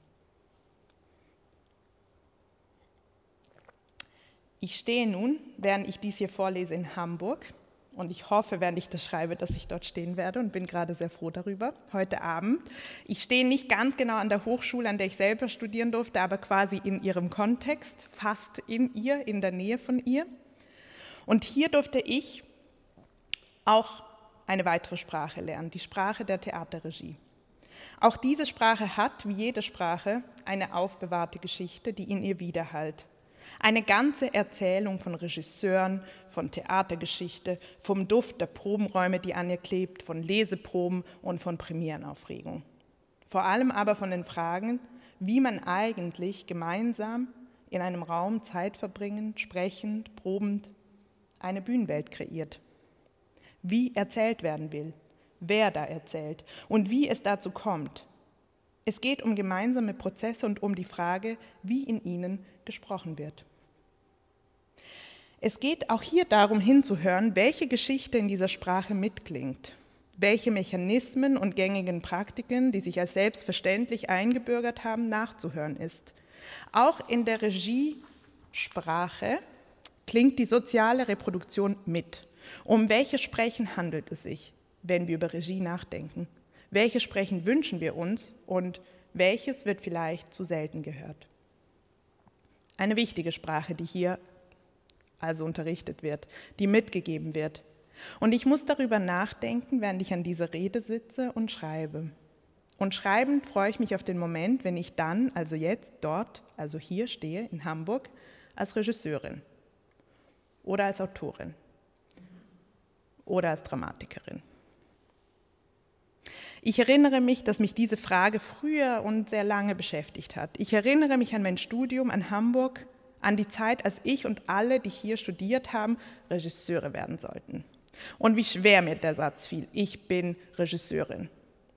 Ich stehe nun, während ich dies hier vorlese, in Hamburg und ich hoffe, während ich das schreibe, dass ich dort stehen werde und bin gerade sehr froh darüber, heute Abend. Ich stehe nicht ganz genau an der Hochschule, an der ich selber studieren durfte, aber quasi in ihrem Kontext, fast in ihr, in der Nähe von ihr. Und hier durfte ich auch eine weitere Sprache lernen, die Sprache der Theaterregie. Auch diese Sprache hat, wie jede Sprache, eine aufbewahrte Geschichte, die in ihr widerhallt. Eine ganze Erzählung von Regisseuren, von Theatergeschichte, vom Duft der Probenräume, die an ihr klebt, von Leseproben und von Premierenaufregung. Vor allem aber von den Fragen, wie man eigentlich gemeinsam in einem Raum Zeit verbringend, sprechend, probend eine Bühnenwelt kreiert. Wie erzählt werden will, wer da erzählt und wie es dazu kommt. Es geht um gemeinsame Prozesse und um die Frage, wie in ihnen gesprochen wird. Es geht auch hier darum hinzuhören, welche Geschichte in dieser Sprache mitklingt, welche Mechanismen und gängigen Praktiken, die sich als selbstverständlich eingebürgert haben, nachzuhören ist. Auch in der Regiesprache klingt die soziale Reproduktion mit. Um welche Sprechen handelt es sich, wenn wir über Regie nachdenken? Welche Sprechen wünschen wir uns und welches wird vielleicht zu selten gehört? Eine wichtige Sprache, die hier also unterrichtet wird, die mitgegeben wird. Und ich muss darüber nachdenken, während ich an dieser Rede sitze und schreibe. Und schreibend freue ich mich auf den Moment, wenn ich dann, also jetzt, dort, also hier stehe, in Hamburg, als Regisseurin oder als Autorin oder als Dramatikerin. Ich erinnere mich, dass mich diese Frage früher und sehr lange beschäftigt hat. Ich erinnere mich an mein Studium an Hamburg, an die Zeit, als ich und alle, die hier studiert haben, Regisseure werden sollten. Und wie schwer mir der Satz fiel, ich bin Regisseurin.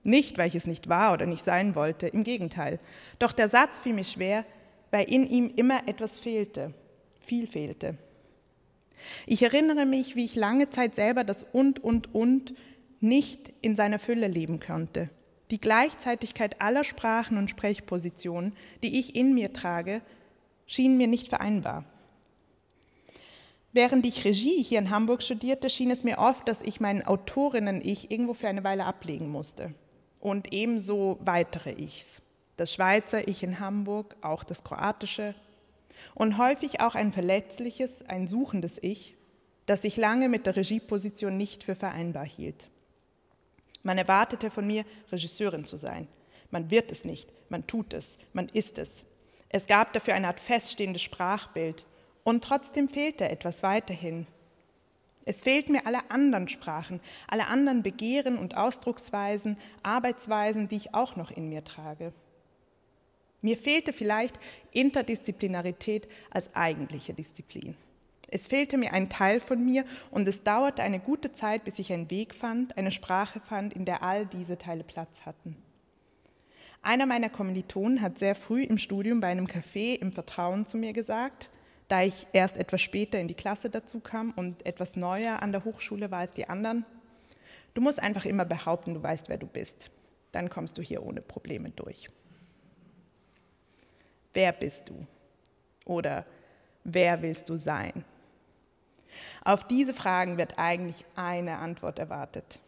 Nicht, weil ich es nicht war oder nicht sein wollte, im Gegenteil. Doch der Satz fiel mir schwer, weil in ihm immer etwas fehlte, viel fehlte. Ich erinnere mich, wie ich lange Zeit selber das und, und, und nicht in seiner Fülle leben konnte. Die Gleichzeitigkeit aller Sprachen und Sprechpositionen, die ich in mir trage, schien mir nicht vereinbar. Während ich Regie hier in Hamburg studierte, schien es mir oft, dass ich meinen Autorinnen-Ich irgendwo für eine Weile ablegen musste. Und ebenso weitere Ichs. Das Schweizer Ich in Hamburg, auch das kroatische. Und häufig auch ein verletzliches, ein suchendes Ich, das sich lange mit der Regieposition nicht für vereinbar hielt. Man erwartete von mir, Regisseurin zu sein. Man wird es nicht, man tut es, man ist es. Es gab dafür eine Art feststehendes Sprachbild, und trotzdem fehlte etwas weiterhin. Es fehlten mir alle anderen Sprachen, alle anderen Begehren und Ausdrucksweisen, Arbeitsweisen, die ich auch noch in mir trage. Mir fehlte vielleicht Interdisziplinarität als eigentliche Disziplin. Es fehlte mir ein Teil von mir und es dauerte eine gute Zeit, bis ich einen Weg fand, eine Sprache fand, in der all diese Teile Platz hatten. Einer meiner Kommilitonen hat sehr früh im Studium bei einem Café im Vertrauen zu mir gesagt, da ich erst etwas später in die Klasse dazu kam und etwas neuer an der Hochschule war als die anderen. Du musst einfach immer behaupten, du weißt, wer du bist. Dann kommst du hier ohne Probleme durch. Wer bist du? Oder wer willst du sein? Auf diese Fragen wird eigentlich eine Antwort erwartet.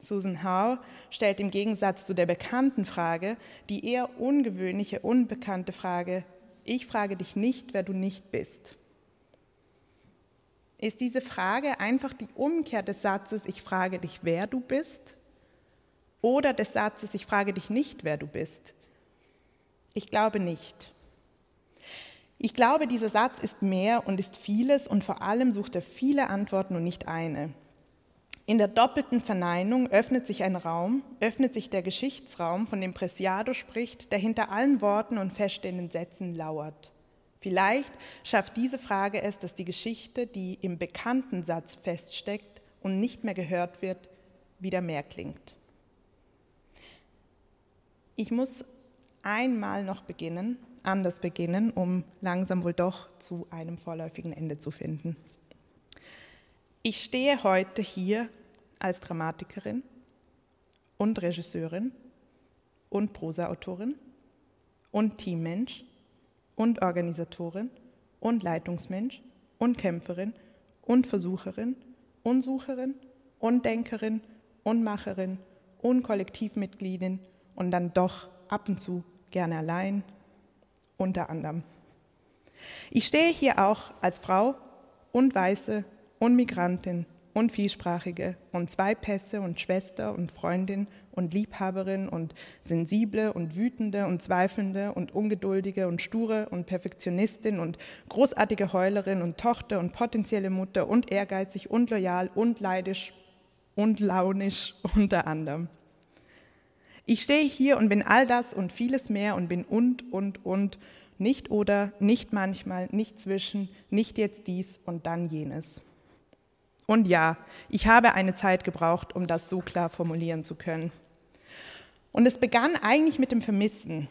Susan Howe stellt im Gegensatz zu der bekannten Frage die eher ungewöhnliche, unbekannte Frage, ich frage dich nicht, wer du nicht bist. Ist diese Frage einfach die Umkehr des Satzes, ich frage dich, wer du bist? Oder des Satzes, ich frage dich nicht, wer du bist? Ich glaube nicht. Ich glaube, dieser Satz ist mehr und ist vieles und vor allem sucht er viele Antworten und nicht eine. In der doppelten Verneinung öffnet sich ein Raum, öffnet sich der Geschichtsraum, von dem Preciado spricht, der hinter allen Worten und feststehenden Sätzen lauert. Vielleicht schafft diese Frage es, dass die Geschichte, die im bekannten Satz feststeckt und nicht mehr gehört wird, wieder mehr klingt. Ich muss einmal noch beginnen, anders beginnen, um langsam wohl doch zu einem vorläufigen Ende zu finden. Ich stehe heute hier als Dramatikerin und Regisseurin und Prosaautorin und Teammensch und Organisatorin und Leitungsmensch und Kämpferin und Versucherin und Sucherin und Denkerin und Macherin und Kollektivmitgliedin und dann doch ab und zu gerne allein, unter anderem. Ich stehe hier auch als Frau und Weiße und Migrantin und Vielsprachige und zwei Pässe und Schwester und Freundin und Liebhaberin und sensible und wütende und zweifelnde und ungeduldige und sture und Perfektionistin und großartige Heulerin und Tochter und potenzielle Mutter und ehrgeizig und loyal und leidisch und launisch unter anderem. Ich stehe hier und bin all das und vieles mehr und bin und, und, und, nicht oder, nicht manchmal, nicht zwischen, nicht jetzt dies und dann jenes. Und ja, ich habe eine Zeit gebraucht, um das so klar formulieren zu können. Und es begann eigentlich mit dem Vermissen.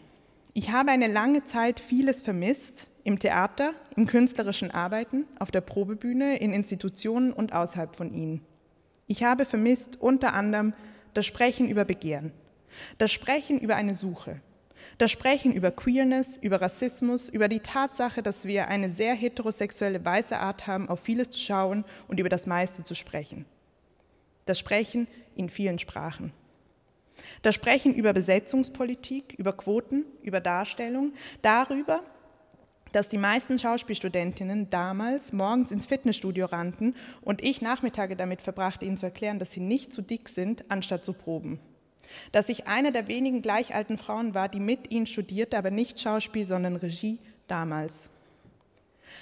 Ich habe eine lange Zeit vieles vermisst, im Theater, im künstlerischen Arbeiten, auf der Probebühne, in Institutionen und außerhalb von ihnen. Ich habe vermisst unter anderem das Sprechen über Begehren, das Sprechen über eine Suche, das Sprechen über Queerness, über Rassismus, über die Tatsache, dass wir eine sehr heterosexuelle weiße Art haben, auf vieles zu schauen und über das meiste zu sprechen. Das Sprechen in vielen Sprachen. Das Sprechen über Besetzungspolitik, über Quoten, über Darstellung, darüber, dass die meisten Schauspielstudentinnen damals morgens ins Fitnessstudio rannten und ich Nachmittage damit verbrachte, ihnen zu erklären, dass sie nicht zu dick sind, anstatt zu proben dass ich eine der wenigen gleichalten Frauen war, die mit ihnen studierte, aber nicht Schauspiel, sondern Regie damals.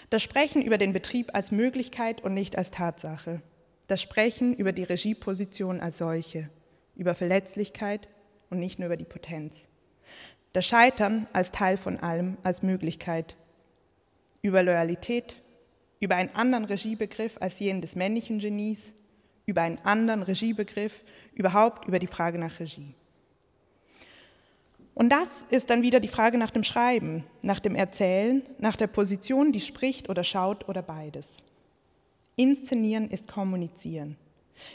Das Sprechen über den Betrieb als Möglichkeit und nicht als Tatsache. Das Sprechen über die Regieposition als solche, über Verletzlichkeit und nicht nur über die Potenz. Das Scheitern als Teil von allem, als Möglichkeit. Über Loyalität, über einen anderen Regiebegriff als jenen des männlichen Genies, über einen anderen Regiebegriff, überhaupt über die Frage nach Regie. Und das ist dann wieder die Frage nach dem Schreiben, nach dem Erzählen, nach der Position, die spricht oder schaut oder beides. Inszenieren ist kommunizieren.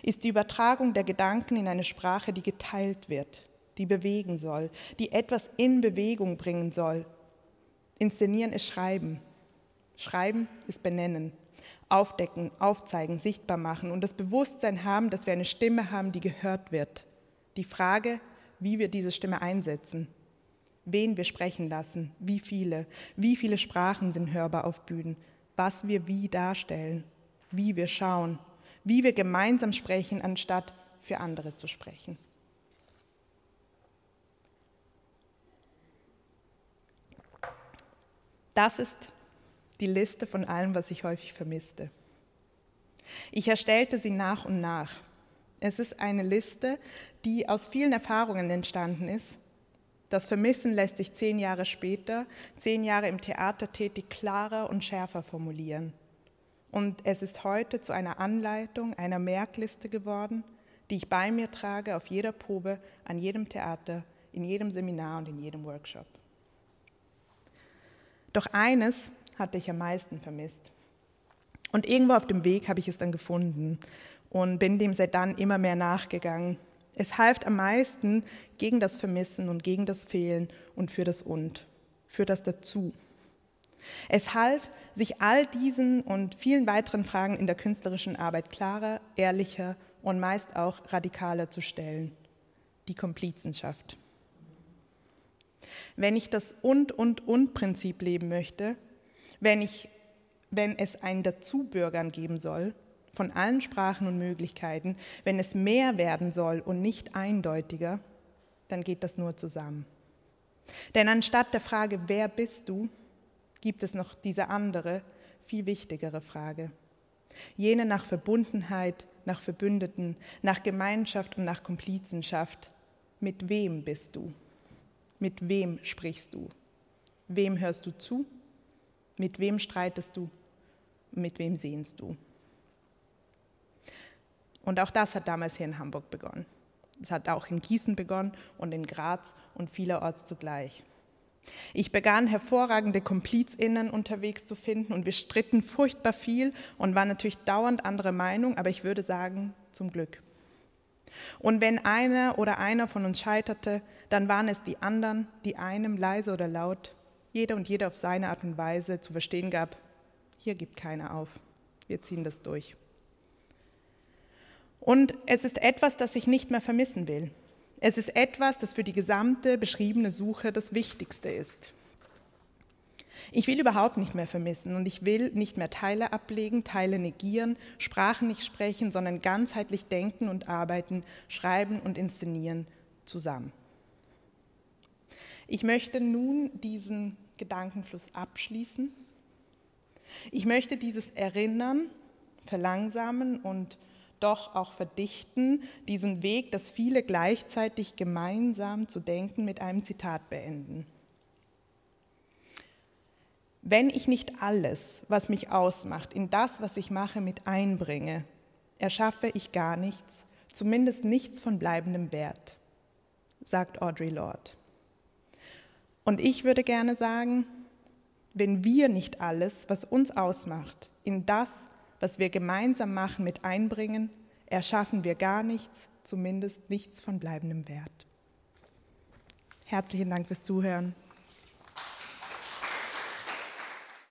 Ist die Übertragung der Gedanken in eine Sprache, die geteilt wird, die bewegen soll, die etwas in Bewegung bringen soll. Inszenieren ist Schreiben. Schreiben ist Benennen, Aufdecken, Aufzeigen, sichtbar machen und das Bewusstsein haben, dass wir eine Stimme haben, die gehört wird. Die Frage, wie wir diese Stimme einsetzen, wen wir sprechen lassen, wie viele, wie viele Sprachen sind hörbar auf Bühnen, was wir wie darstellen, wie wir schauen, wie wir gemeinsam sprechen, anstatt für andere zu sprechen. Das ist die Liste von allem, was ich häufig vermisste. Ich erstellte sie nach und nach. Es ist eine Liste, die aus vielen Erfahrungen entstanden ist. Das Vermissen lässt sich zehn Jahre später, zehn Jahre im Theater tätig, klarer und schärfer formulieren. Und es ist heute zu einer Anleitung, einer Merkliste geworden, die ich bei mir trage auf jeder Probe, an jedem Theater, in jedem Seminar und in jedem Workshop. Doch eines hatte ich am meisten vermisst. Und irgendwo auf dem Weg habe ich es dann gefunden und bin dem seit dann immer mehr nachgegangen. Es half am meisten gegen das Vermissen und gegen das Fehlen und für das Und, für das Dazu. Es half, sich all diesen und vielen weiteren Fragen in der künstlerischen Arbeit klarer, ehrlicher und meist auch radikaler zu stellen. Die Komplizenschaft. Wenn ich das Und, Und, Und-Prinzip leben möchte, wenn, ich, wenn es ein Dazubürgern geben soll, von allen Sprachen und Möglichkeiten, wenn es mehr werden soll und nicht eindeutiger, dann geht das nur zusammen. Denn anstatt der Frage, wer bist du, gibt es noch diese andere, viel wichtigere Frage. Jene nach Verbundenheit, nach Verbündeten, nach Gemeinschaft und nach Komplizenschaft. Mit wem bist du? Mit wem sprichst du? Wem hörst du zu? Mit wem streitest du? Mit wem sehnst du? Und auch das hat damals hier in Hamburg begonnen. Es hat auch in Gießen begonnen und in Graz und vielerorts zugleich. Ich begann hervorragende KomplizInnen unterwegs zu finden und wir stritten furchtbar viel und waren natürlich dauernd anderer Meinung, aber ich würde sagen, zum Glück. Und wenn einer oder einer von uns scheiterte, dann waren es die anderen, die einem leise oder laut, jeder und jeder auf seine Art und Weise zu verstehen gab, hier gibt keiner auf, wir ziehen das durch. Und es ist etwas, das ich nicht mehr vermissen will. Es ist etwas, das für die gesamte beschriebene Suche das Wichtigste ist. Ich will überhaupt nicht mehr vermissen und ich will nicht mehr Teile ablegen, Teile negieren, Sprachen nicht sprechen, sondern ganzheitlich denken und arbeiten, schreiben und inszenieren zusammen. Ich möchte nun diesen Gedankenfluss abschließen. Ich möchte dieses Erinnern verlangsamen und doch auch verdichten, diesen Weg, das viele gleichzeitig gemeinsam zu denken, mit einem Zitat beenden. Wenn ich nicht alles, was mich ausmacht, in das, was ich mache, mit einbringe, erschaffe ich gar nichts, zumindest nichts von bleibendem Wert, sagt Audre Lorde. Und ich würde gerne sagen, wenn wir nicht alles, was uns ausmacht, in das, was wir gemeinsam machen, mit einbringen, erschaffen wir gar nichts, zumindest nichts von bleibendem Wert. Herzlichen Dank fürs Zuhören.